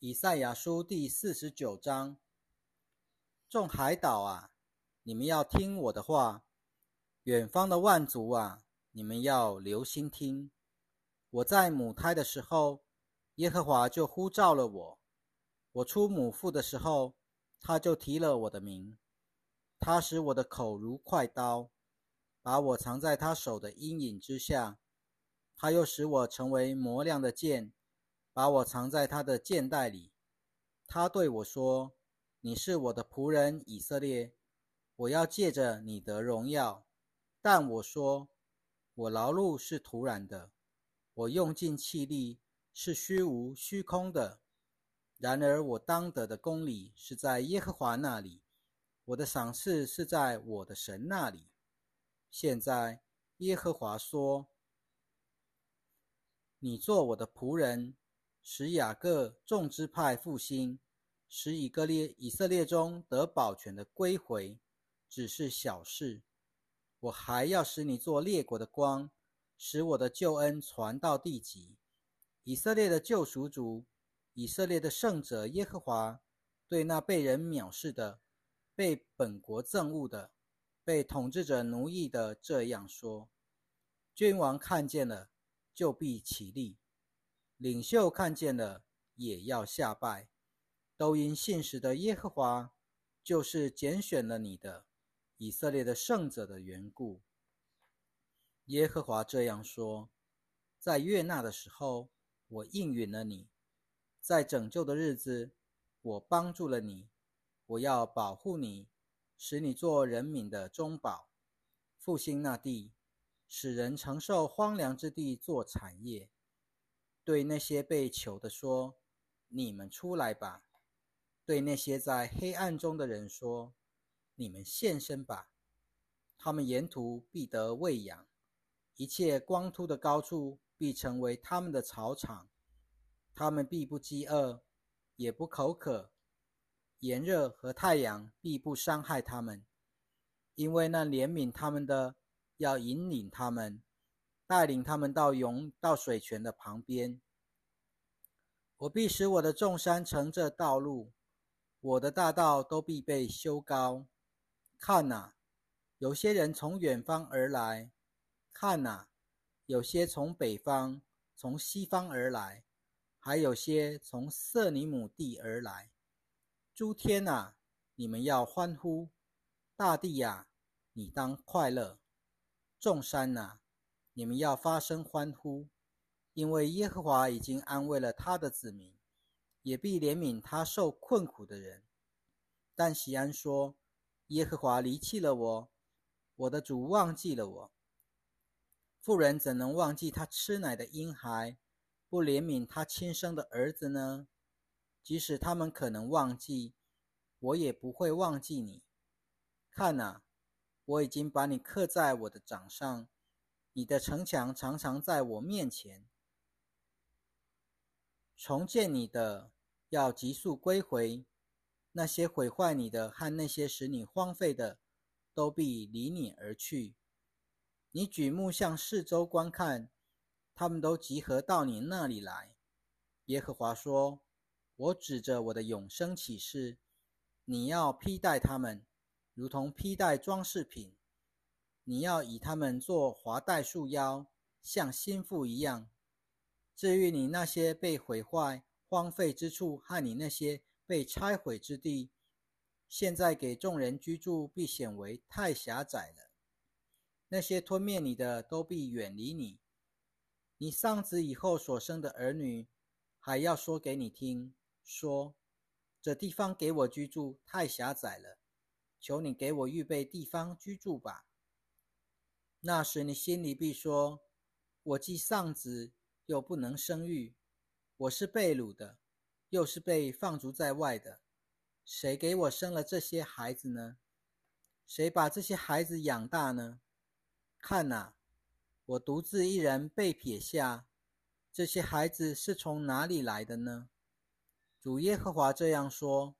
以赛亚书第四十九章：众海岛啊，你们要听我的话；远方的万族啊，你们要留心听。我在母胎的时候，耶和华就呼召了我；我出母腹的时候，他就提了我的名。他使我的口如快刀，把我藏在他手的阴影之下。他又使我成为磨亮的剑。把我藏在他的剑袋里。他对我说：“你是我的仆人以色列，我要借着你得荣耀。”但我说：“我劳碌是徒然的，我用尽气力是虚无虚空的。然而我当得的公理是在耶和华那里，我的赏赐是在我的神那里。”现在耶和华说：“你做我的仆人。”使雅各众支派复兴，使以色列以色列中得保全的归回，只是小事。我还要使你做列国的光，使我的救恩传到地极。以色列的救赎主，以色列的圣者耶和华，对那被人藐视的、被本国憎恶的、被统治者奴役的这样说：君王看见了，就必起立。领袖看见了，也要下拜，都因信实的耶和华，就是拣选了你的以色列的圣者的缘故。耶和华这样说：在悦纳的时候，我应允了你；在拯救的日子，我帮助了你。我要保护你，使你做人民的中保，复兴那地，使人承受荒凉之地做产业。对那些被囚的说：“你们出来吧。”对那些在黑暗中的人说：“你们现身吧。”他们沿途必得喂养，一切光秃的高处必成为他们的草场。他们必不饥饿，也不口渴，炎热和太阳必不伤害他们，因为那怜悯他们的要引领他们。带领他们到涌到水泉的旁边。我必使我的众山乘这道路，我的大道都必被修高。看哪，有些人从远方而来；看哪，有些从北方、从西方而来，还有些从色尼姆地而来。诸天呐，你们要欢呼；大地呀，你当快乐；众山呐。你们要发声欢呼，因为耶和华已经安慰了他的子民，也必怜悯他受困苦的人。但喜安说：“耶和华离弃了我，我的主忘记了我。妇人怎能忘记他吃奶的婴孩，不怜悯他亲生的儿子呢？即使他们可能忘记，我也不会忘记你。看哪，我已经把你刻在我的掌上。”你的城墙常常在我面前，重建你的要急速归回，那些毁坏你的和那些使你荒废的，都必离你而去。你举目向四周观看，他们都集合到你那里来。耶和华说：“我指着我的永生启示，你要披戴他们，如同披戴装饰品。”你要以他们做华带束腰，像心腹一样。至于你那些被毁坏、荒废之处和你那些被拆毁之地，现在给众人居住，必显为太狭窄了。那些吞灭你的，都必远离你。你丧子以后所生的儿女，还要说给你听，说：这地方给我居住太狭窄了，求你给我预备地方居住吧。那时你心里必说：“我既丧子，又不能生育；我是被掳的，又是被放逐在外的。谁给我生了这些孩子呢？谁把这些孩子养大呢？看哪，我独自一人被撇下，这些孩子是从哪里来的呢？”主耶和华这样说：“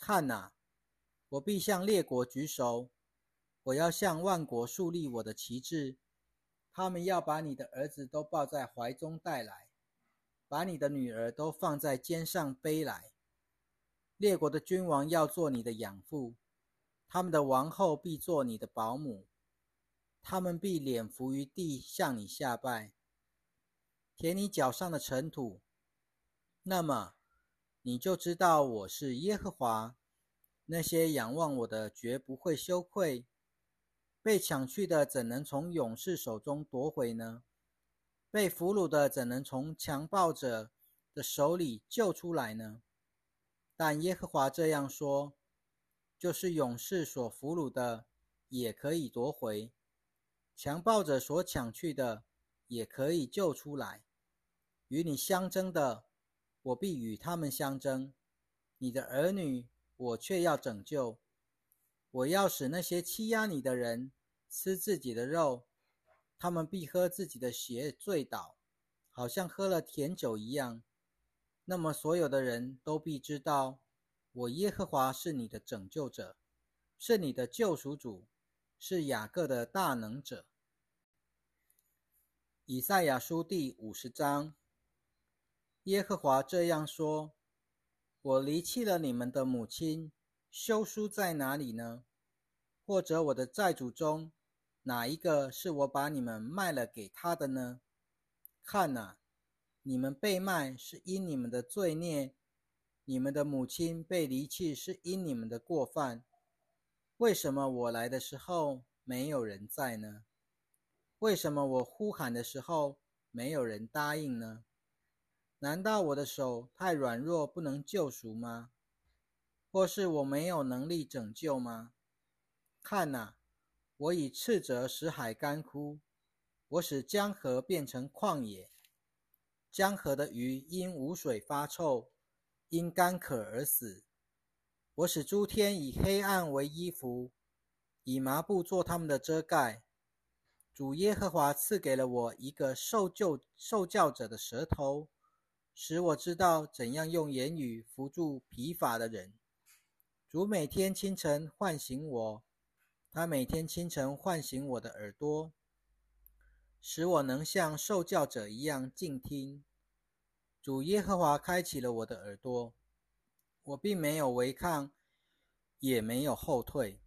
看哪，我必向列国举手。”我要向万国树立我的旗帜，他们要把你的儿子都抱在怀中带来，把你的女儿都放在肩上背来。列国的君王要做你的养父，他们的王后必做你的保姆，他们必脸伏于地向你下拜，舔你脚上的尘土。那么，你就知道我是耶和华。那些仰望我的，绝不会羞愧。被抢去的，怎能从勇士手中夺回呢？被俘虏的，怎能从强暴者的手里救出来呢？但耶和华这样说：就是勇士所俘虏的，也可以夺回；强暴者所抢去的，也可以救出来。与你相争的，我必与他们相争；你的儿女，我却要拯救。我要使那些欺压你的人吃自己的肉，他们必喝自己的血醉倒，好像喝了甜酒一样。那么所有的人都必知道，我耶和华是你的拯救者，是你的救赎主，是雅各的大能者。以赛亚书第五十章，耶和华这样说：我离弃了你们的母亲。休书在哪里呢？或者我的债主中，哪一个是我把你们卖了给他的呢？看呐，你们被卖是因你们的罪孽，你们的母亲被离弃是因你们的过犯。为什么我来的时候没有人在呢？为什么我呼喊的时候没有人答应呢？难道我的手太软弱，不能救赎吗？或是我没有能力拯救吗？看哪，我以斥责使海干枯，我使江河变成旷野，江河的鱼因无水发臭，因干渴而死。我使诸天以黑暗为衣服，以麻布做他们的遮盖。主耶和华赐给了我一个受救受教者的舌头，使我知道怎样用言语扶助疲乏的人。主每天清晨唤醒我，他每天清晨唤醒我的耳朵，使我能像受教者一样静听。主耶和华开启了我的耳朵，我并没有违抗，也没有后退。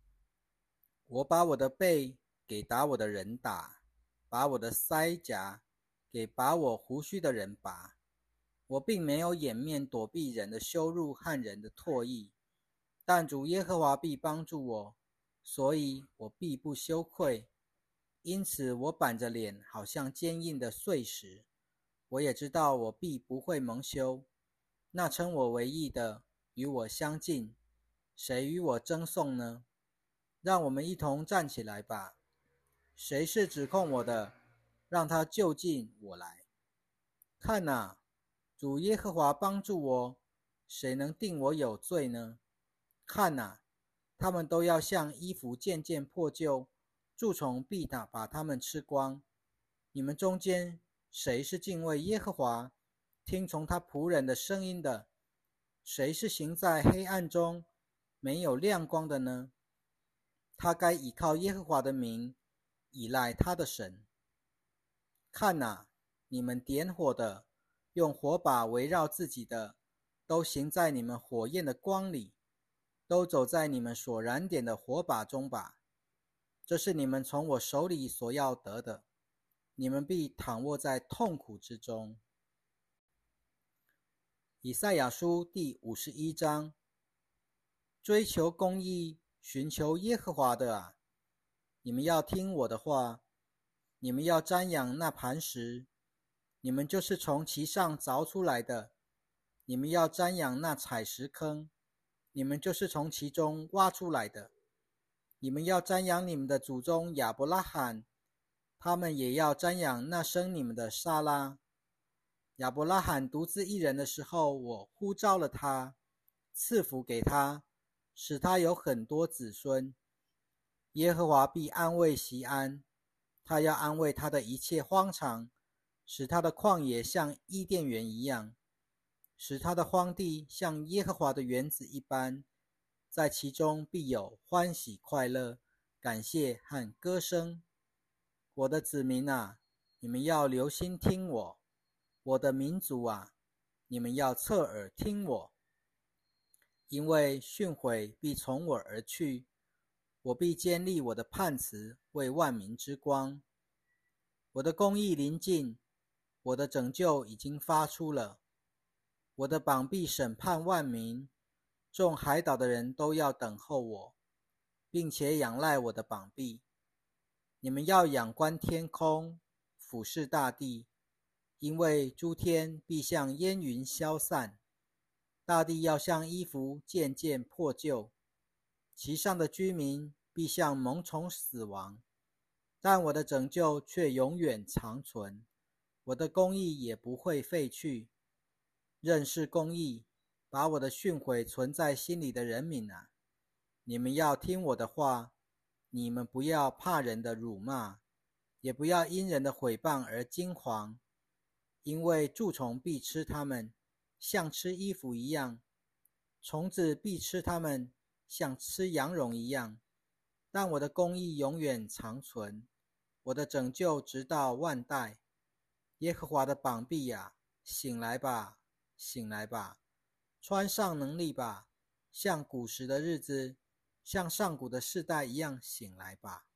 我把我的背给打我的人打，把我的腮颊给拔我胡须的人拔。我并没有掩面躲避人的羞辱和人的唾液。但主耶和华必帮助我，所以我必不羞愧。因此，我板着脸，好像坚硬的碎石。我也知道我必不会蒙羞。那称我为义的与我相近，谁与我争讼呢？让我们一同站起来吧。谁是指控我的？让他就近我来。看哪，主耶和华帮助我，谁能定我有罪呢？看呐，他们都要像衣服渐渐破旧，蛀虫必打把他们吃光。你们中间谁是敬畏耶和华、听从他仆人的声音的？谁是行在黑暗中没有亮光的呢？他该倚靠耶和华的名，依赖他的神。看呐，你们点火的，用火把围绕自己的，都行在你们火焰的光里。都走在你们所燃点的火把中吧，这是你们从我手里所要得的，你们必躺卧在痛苦之中。以赛亚书第五十一章：追求公义、寻求耶和华的啊，你们要听我的话，你们要瞻仰那磐石，你们就是从其上凿出来的，你们要瞻仰那采石坑。你们就是从其中挖出来的，你们要瞻仰你们的祖宗亚伯拉罕，他们也要瞻仰那生你们的撒拉。亚伯拉罕独自一人的时候，我呼召了他，赐福给他，使他有很多子孙。耶和华必安慰西安，他要安慰他的一切荒场，使他的旷野像伊甸园一样。使他的荒地像耶和华的园子一般，在其中必有欢喜快乐、感谢和歌声。我的子民啊，你们要留心听我；我的民族啊，你们要侧耳听我，因为训诲必从我而去，我必建立我的判词为万民之光。我的公义临近，我的拯救已经发出了，我的膀臂审判万民，众海岛的人都要等候我，并且仰赖我的膀臂。你们要仰观天空，俯视大地。因为诸天必像烟云消散，大地要像衣服渐渐破旧，其上的居民必像萌虫死亡，但我的拯救却永远长存，我的公义也不会废去。认识公义，把我的训诲存在心里的人民啊，你们要听我的话，你们不要怕人的辱骂，也不要因人的毁谤而惊惶。因为蛀虫必吃它们，像吃衣服一样；虫子必吃它们，像吃羊绒一样。但我的公义永远长存，我的拯救直到万代。耶和华的膀臂呀，醒来吧，醒来吧，穿上能力吧，像古时的日子，像上古的世代一样醒来吧。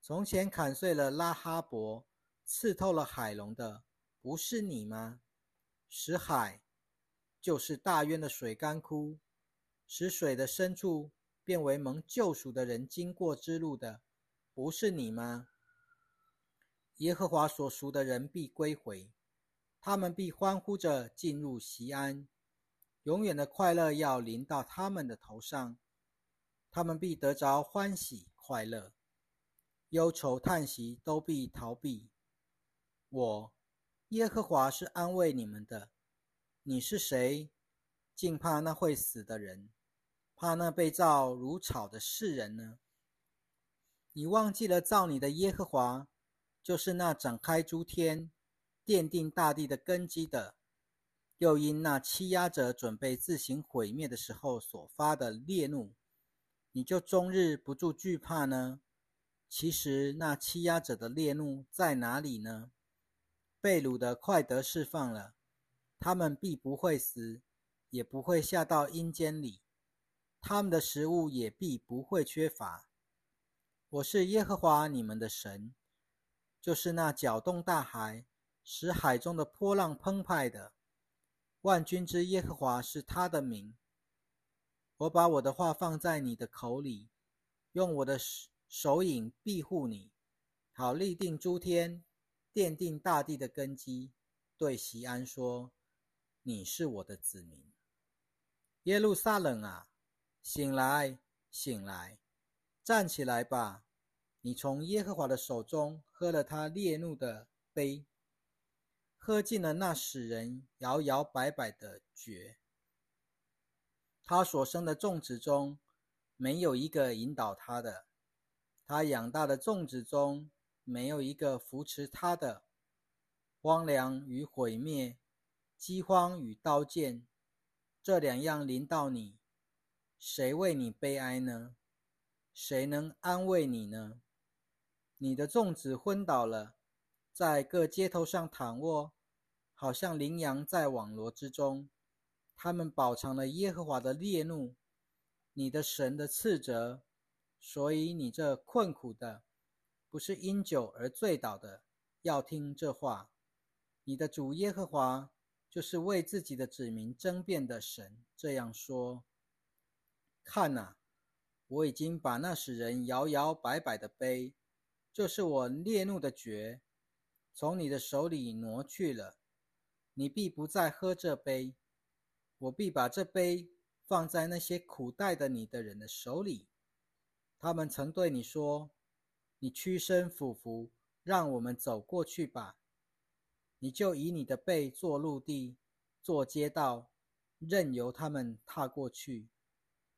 从前砍碎了拉哈伯，刺透了海龙的。不是你吗？使海就是大渊的水干枯，使水的深处变为蒙救赎的人经过之路的，不是你吗？耶和华所赎的人必归回，他们必欢呼着进入西安，永远的快乐要临到他们的头上，他们必得着欢喜快乐，忧愁叹息都必逃避。我。耶和华是安慰你们的，你是谁？竟怕那会死的人，怕那被造如草的世人呢？你忘记了造你的耶和华，就是那展开诸天、奠定大地的根基的，又因那欺压者准备自行毁灭的时候所发的烈怒，你就终日不住惧怕呢？其实那欺压者的烈怒在哪里呢？被掳的快得释放了，他们必不会死，也不会下到阴间里，他们的食物也必不会缺乏。我是耶和华你们的神，就是那搅动大海，使海中的波浪澎湃的。万军之耶和华是他的名。我把我的话放在你的口里，用我的手手影庇护你，好立定诸天。奠定大地的根基，对西安说：“你是我的子民。”耶路撒冷啊，醒来，醒来，站起来吧！你从耶和华的手中喝了他烈怒的杯，喝尽了那使人摇摇摆摆的爵。他所生的种子中，没有一个引导他的；他养大的种子中，没有一个扶持他的，荒凉与毁灭，饥荒与刀剑，这两样临到你，谁为你悲哀呢？谁能安慰你呢？你的粽子昏倒了，在各街头上躺卧，好像羚羊在网罗之中。他们饱尝了耶和华的烈怒，你的神的斥责，所以你这困苦的。不是因酒而醉倒的，要听这话。你的主耶和华就是为自己的子民争辩的神，这样说：看哪，我已经把那使人摇摇摆摆的杯，就是我烈怒的爵，从你的手里挪去了。你必不再喝这杯，我必把这杯放在那些苦待的你的人的手里。他们曾对你说。你屈身俯伏，让我们走过去吧。你就以你的背做陆地，做街道，任由他们踏过去。